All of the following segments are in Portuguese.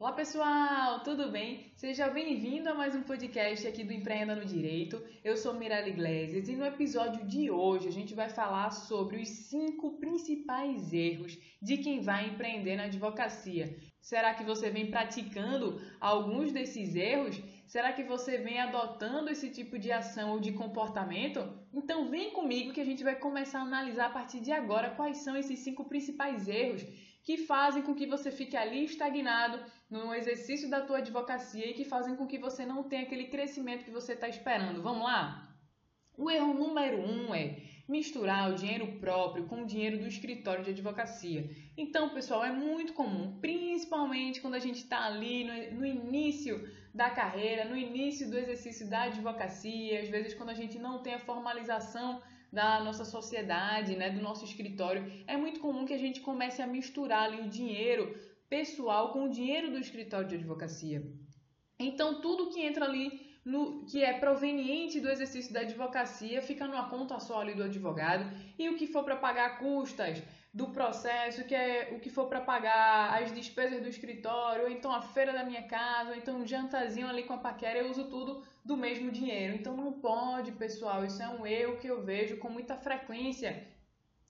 Olá pessoal, tudo bem? Seja bem-vindo a mais um podcast aqui do Empreenda no Direito. Eu sou Mirella Iglesias e no episódio de hoje a gente vai falar sobre os cinco principais erros de quem vai empreender na advocacia. Será que você vem praticando alguns desses erros? Será que você vem adotando esse tipo de ação ou de comportamento? Então vem comigo que a gente vai começar a analisar a partir de agora quais são esses cinco principais erros que fazem com que você fique ali estagnado no exercício da tua advocacia e que fazem com que você não tenha aquele crescimento que você está esperando. Vamos lá? O erro número um é misturar o dinheiro próprio com o dinheiro do escritório de advocacia. Então, pessoal, é muito comum, principalmente quando a gente está ali no, no, início da carreira, no início do exercício da advocacia, às vezes quando a gente não tem a formalização da nossa sociedade, né, do nosso escritório, é muito comum que a gente comece a misturar ali o dinheiro pessoal com o dinheiro do escritório de advocacia. Então, tudo que entra ali no, que é proveniente do exercício da advocacia fica numa conta só ali do advogado e o que for para pagar custas do processo, que é o que for para pagar as despesas do escritório, ou então a feira da minha casa, ou então um jantazinho ali com a paquera, eu uso tudo do mesmo dinheiro. Então não pode, pessoal, isso é um erro que eu vejo com muita frequência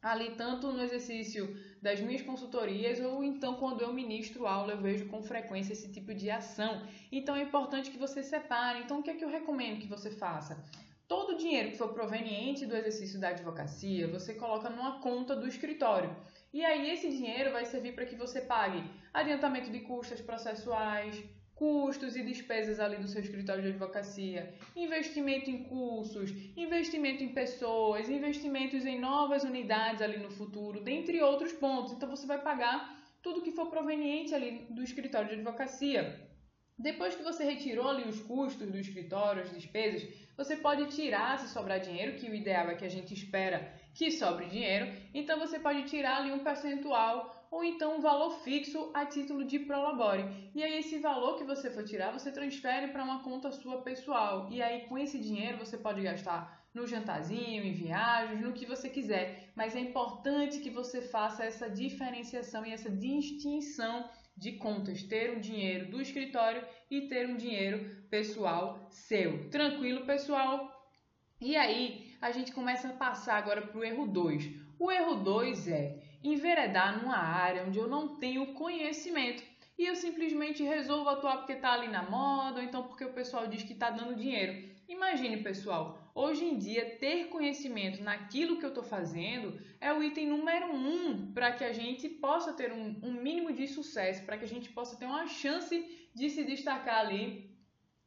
ali tanto no exercício das minhas consultorias ou então quando eu ministro aula eu vejo com frequência esse tipo de ação. Então é importante que você separe. Então o que é que eu recomendo que você faça? Todo o dinheiro que for proveniente do exercício da advocacia, você coloca numa conta do escritório. E aí esse dinheiro vai servir para que você pague adiantamento de custas processuais, custos e despesas ali do seu escritório de advocacia, investimento em cursos, investimento em pessoas, investimentos em novas unidades ali no futuro, dentre outros pontos. Então você vai pagar tudo que for proveniente ali do escritório de advocacia. Depois que você retirou ali os custos do escritório, as despesas, você pode tirar se sobrar dinheiro, que o ideal é que a gente espera que sobre dinheiro. Então você pode tirar ali um percentual ou então um valor fixo a título de prolabore. E aí esse valor que você for tirar, você transfere para uma conta sua pessoal. E aí com esse dinheiro você pode gastar no jantarzinho, em viagens, no que você quiser. Mas é importante que você faça essa diferenciação e essa distinção de contas, ter um dinheiro do escritório e ter um dinheiro pessoal seu. Tranquilo, pessoal? E aí, a gente começa a passar agora para o erro 2. O erro 2 é enveredar numa área onde eu não tenho conhecimento e eu simplesmente resolvo atuar porque está ali na moda ou então porque o pessoal diz que está dando dinheiro. Imagine, pessoal, hoje em dia ter conhecimento naquilo que eu estou fazendo é o item número um para que a gente possa ter um, um mínimo de sucesso, para que a gente possa ter uma chance de se destacar ali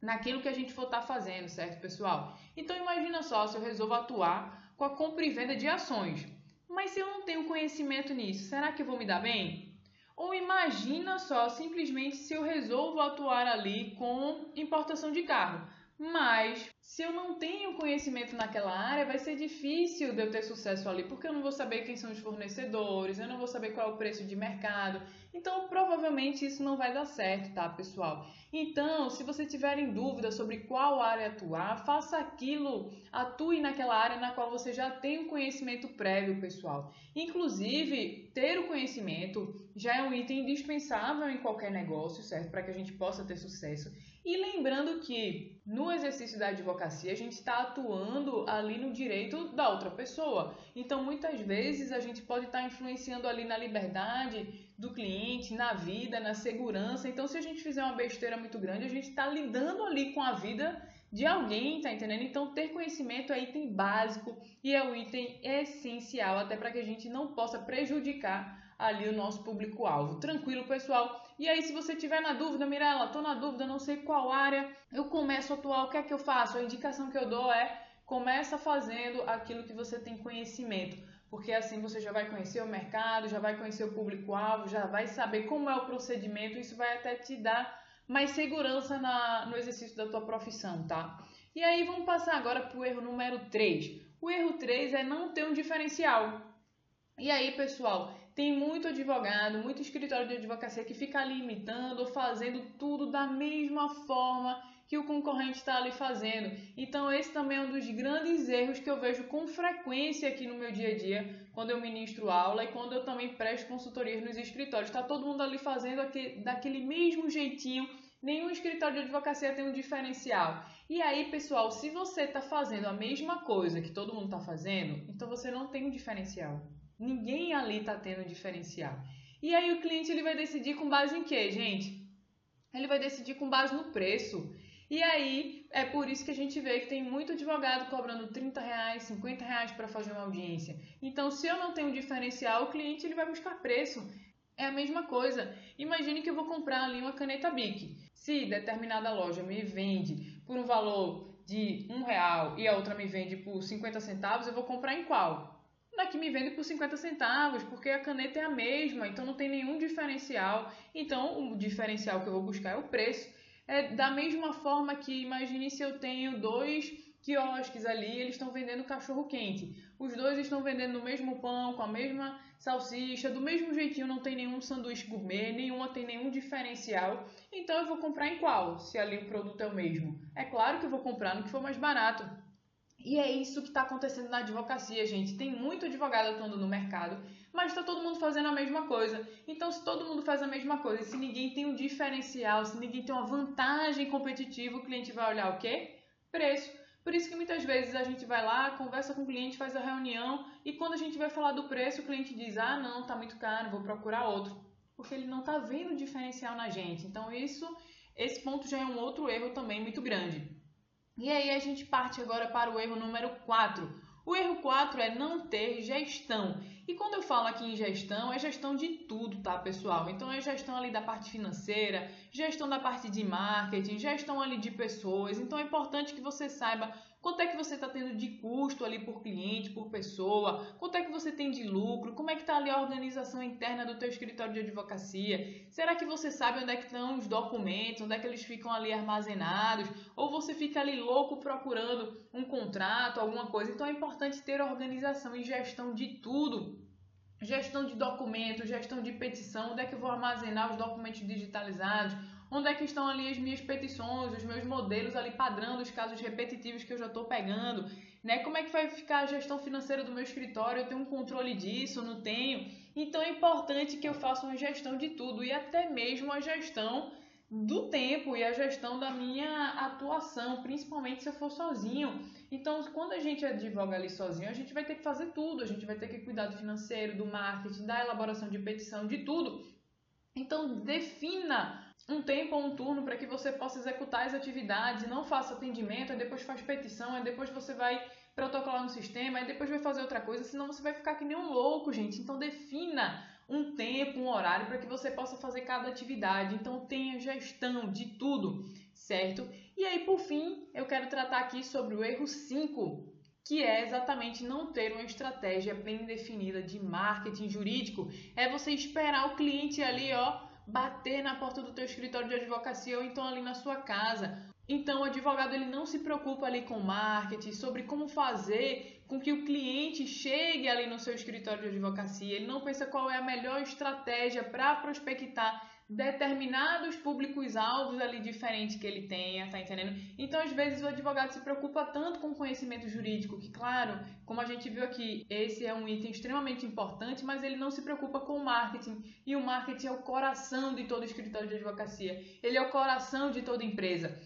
naquilo que a gente for estar tá fazendo, certo, pessoal? Então imagina só se eu resolvo atuar com a compra e venda de ações, mas se eu não tenho conhecimento nisso, será que eu vou me dar bem? Ou imagina só simplesmente se eu resolvo atuar ali com importação de carro mas se eu não tenho conhecimento naquela área, vai ser difícil de eu ter sucesso ali, porque eu não vou saber quem são os fornecedores, eu não vou saber qual é o preço de mercado. Então, provavelmente isso não vai dar certo, tá, pessoal? Então, se você tiver em dúvida sobre qual área atuar, faça aquilo, atue naquela área na qual você já tem um conhecimento prévio, pessoal. Inclusive, ter o conhecimento já é um item indispensável em qualquer negócio, certo? Para que a gente possa ter sucesso. E lembrando que no exercício da advocacia a gente está atuando ali no direito da outra pessoa. Então muitas vezes a gente pode estar tá influenciando ali na liberdade do cliente, na vida, na segurança. Então se a gente fizer uma besteira muito grande, a gente está lidando ali com a vida de alguém, tá entendendo? Então ter conhecimento é item básico e é o item essencial até para que a gente não possa prejudicar ali o nosso público-alvo. Tranquilo, pessoal? E aí, se você tiver na dúvida, Mirella, tô na dúvida, não sei qual área eu começo a atuar, o que é que eu faço? A indicação que eu dou é começa fazendo aquilo que você tem conhecimento, porque assim você já vai conhecer o mercado, já vai conhecer o público-alvo, já vai saber como é o procedimento, isso vai até te dar mais segurança na, no exercício da tua profissão, tá? E aí vamos passar agora para o erro número 3. O erro 3 é não ter um diferencial. E aí, pessoal, tem muito advogado, muito escritório de advocacia que fica ali imitando ou fazendo tudo da mesma forma que o concorrente está ali fazendo. Então, esse também é um dos grandes erros que eu vejo com frequência aqui no meu dia a dia, quando eu ministro aula e quando eu também presto consultorias nos escritórios. Está todo mundo ali fazendo aquele, daquele mesmo jeitinho. Nenhum escritório de advocacia tem um diferencial. E aí, pessoal, se você está fazendo a mesma coisa que todo mundo está fazendo, então você não tem um diferencial. Ninguém ali está tendo um diferencial. E aí o cliente ele vai decidir com base em quê, gente? Ele vai decidir com base no preço. E aí é por isso que a gente vê que tem muito advogado cobrando 30 reais, 50 reais para fazer uma audiência. Então, se eu não tenho um diferencial, o cliente ele vai buscar preço. É a mesma coisa. Imagine que eu vou comprar ali uma caneta Bic. Se determinada loja me vende por um valor de um real e a outra me vende por 50 centavos, eu vou comprar em qual? Na que me vende por 50 centavos, porque a caneta é a mesma, então não tem nenhum diferencial. Então, o diferencial que eu vou buscar é o preço. É da mesma forma que imagine se eu tenho dois quiosques ali, eles estão vendendo cachorro quente. Os dois estão vendendo o mesmo pão, com a mesma salsicha, do mesmo jeitinho, não tem nenhum sanduíche gourmet, nenhuma tem nenhum diferencial. Então eu vou comprar em qual, se ali o produto é o mesmo? É claro que eu vou comprar no que for mais barato. E é isso que está acontecendo na advocacia, gente. Tem muito advogado atuando no mercado, mas está todo mundo fazendo a mesma coisa. Então, se todo mundo faz a mesma coisa, se ninguém tem um diferencial, se ninguém tem uma vantagem competitiva, o cliente vai olhar o quê? Preço. Por isso que muitas vezes a gente vai lá, conversa com o cliente, faz a reunião e quando a gente vai falar do preço, o cliente diz: "Ah, não, tá muito caro, vou procurar outro", porque ele não está vendo diferencial na gente. Então, isso esse ponto já é um outro erro também muito grande. E aí a gente parte agora para o erro número 4. O erro 4 é não ter gestão. E quando eu falo aqui em gestão, é gestão de tudo, tá, pessoal? Então é gestão ali da parte financeira, gestão da parte de marketing, gestão ali de pessoas. Então é importante que você saiba quanto é que você está tendo de custo ali por cliente, por pessoa, quanto é que você tem de lucro, como é que está ali a organização interna do teu escritório de advocacia. Será que você sabe onde é que estão os documentos, onde é que eles ficam ali armazenados? Ou você fica ali louco procurando um contrato, alguma coisa? Então é importante ter organização e gestão de tudo gestão de documentos, gestão de petição, onde é que eu vou armazenar os documentos digitalizados, onde é que estão ali as minhas petições, os meus modelos ali padrão dos casos repetitivos que eu já estou pegando, né? Como é que vai ficar a gestão financeira do meu escritório? Eu tenho um controle disso, não tenho? Então é importante que eu faça uma gestão de tudo e até mesmo a gestão do tempo e a gestão da minha atuação, principalmente se eu for sozinho. Então, quando a gente advoga ali sozinho, a gente vai ter que fazer tudo, a gente vai ter que cuidar do financeiro, do marketing, da elaboração de petição, de tudo. Então, defina um tempo ou um turno para que você possa executar as atividades, não faça atendimento, aí depois faz petição, aí depois você vai protocolar no sistema, aí depois vai fazer outra coisa, senão você vai ficar que nem um louco, gente. Então, defina um tempo, um horário para que você possa fazer cada atividade. Então tenha gestão de tudo, certo? E aí, por fim, eu quero tratar aqui sobre o erro 5, que é exatamente não ter uma estratégia bem definida de marketing jurídico. É você esperar o cliente ali, ó, bater na porta do teu escritório de advocacia ou então ali na sua casa. Então, o advogado ele não se preocupa ali com marketing, sobre como fazer com que o cliente chegue ali no seu escritório de advocacia. Ele não pensa qual é a melhor estratégia para prospectar determinados públicos-alvos ali diferentes que ele tenha, tá entendendo? Então, às vezes, o advogado se preocupa tanto com o conhecimento jurídico, que, claro, como a gente viu aqui, esse é um item extremamente importante, mas ele não se preocupa com o marketing. E o marketing é o coração de todo escritório de advocacia. Ele é o coração de toda empresa.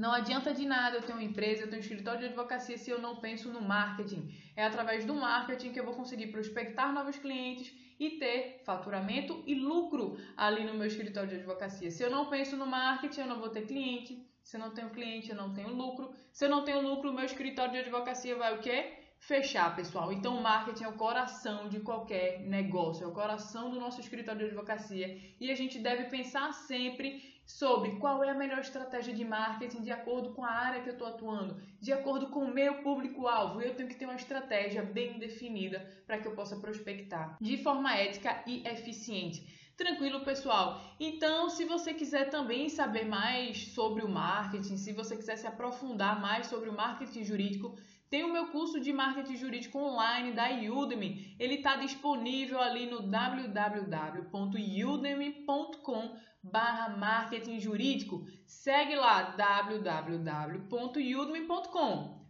Não adianta de nada eu ter uma empresa, eu ter um escritório de advocacia se eu não penso no marketing. É através do marketing que eu vou conseguir prospectar novos clientes e ter faturamento e lucro ali no meu escritório de advocacia. Se eu não penso no marketing, eu não vou ter cliente. Se eu não tenho cliente, eu não tenho lucro. Se eu não tenho lucro, o meu escritório de advocacia vai o quê? Fechar, pessoal. Então, o marketing é o coração de qualquer negócio, é o coração do nosso escritório de advocacia. E a gente deve pensar sempre sobre qual é a melhor estratégia de marketing de acordo com a área que eu estou atuando, de acordo com o meu público-alvo. Eu tenho que ter uma estratégia bem definida para que eu possa prospectar de forma ética e eficiente. Tranquilo, pessoal? Então, se você quiser também saber mais sobre o marketing, se você quiser se aprofundar mais sobre o marketing jurídico, tem o meu curso de marketing jurídico online da Udemy. Ele está disponível ali no www.udemy.com barra marketing jurídico. Segue lá www.udemy.com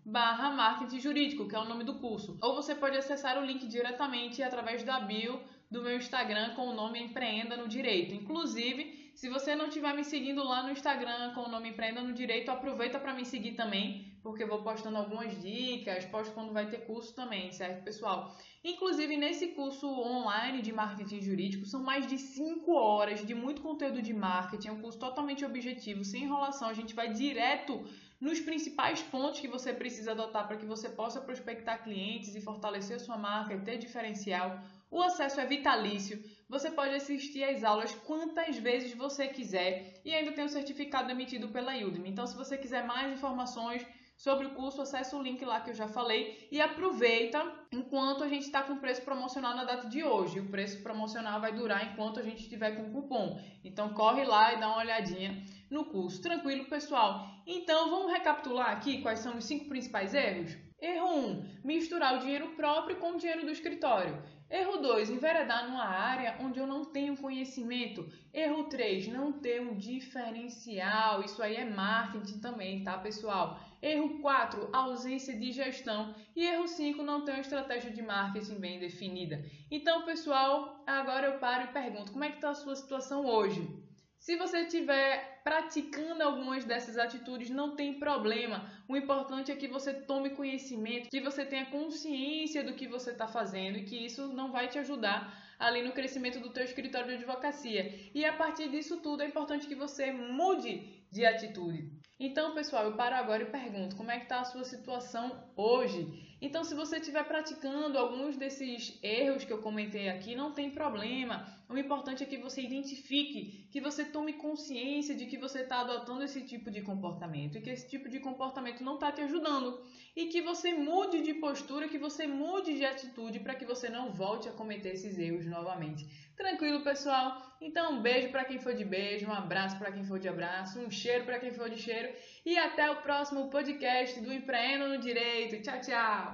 barra marketing jurídico, que é o nome do curso. Ou você pode acessar o link diretamente através da bio do meu Instagram com o nome Empreenda no Direito. Inclusive, se você não estiver me seguindo lá no Instagram com o nome Empreenda no Direito, aproveita para me seguir também, porque eu vou postando algumas dicas, posto quando vai ter curso também, certo, pessoal? Inclusive, nesse curso online de marketing jurídico, são mais de 5 horas de muito conteúdo de marketing, é um curso totalmente objetivo, sem enrolação, a gente vai direto nos principais pontos que você precisa adotar para que você possa prospectar clientes e fortalecer sua marca e ter diferencial. O acesso é vitalício. Você pode assistir às aulas quantas vezes você quiser e ainda tem o um certificado emitido pela Udemy. Então, se você quiser mais informações sobre o curso, acesse o link lá que eu já falei e aproveita enquanto a gente está com preço promocional na data de hoje. O preço promocional vai durar enquanto a gente estiver com cupom. Então corre lá e dá uma olhadinha no curso. Tranquilo, pessoal? Então vamos recapitular aqui quais são os cinco principais erros? Erro 1: um, misturar o dinheiro próprio com o dinheiro do escritório. Erro 2: enveredar numa área onde eu não tenho conhecimento. Erro 3: não ter um diferencial. Isso aí é marketing também, tá, pessoal? Erro 4: ausência de gestão. E erro 5: não ter uma estratégia de marketing bem definida. Então, pessoal, agora eu paro e pergunto: como é que está a sua situação hoje? Se você estiver praticando algumas dessas atitudes, não tem problema. O importante é que você tome conhecimento, que você tenha consciência do que você está fazendo e que isso não vai te ajudar ali no crescimento do teu escritório de advocacia. E a partir disso tudo é importante que você mude de atitude. Então, pessoal, eu paro agora e pergunto: como é que está a sua situação hoje? Então, se você estiver praticando alguns desses erros que eu comentei aqui, não tem problema. O importante é que você identifique, que você tome consciência de que você está adotando esse tipo de comportamento e que esse tipo de comportamento não está te ajudando. E que você mude de postura, que você mude de atitude para que você não volte a cometer esses erros novamente. Tranquilo, pessoal? Então, um beijo para quem for de beijo, um abraço para quem for de abraço, um cheiro para quem for de cheiro e até o próximo podcast do Empreendo no Direito. Tchau, tchau!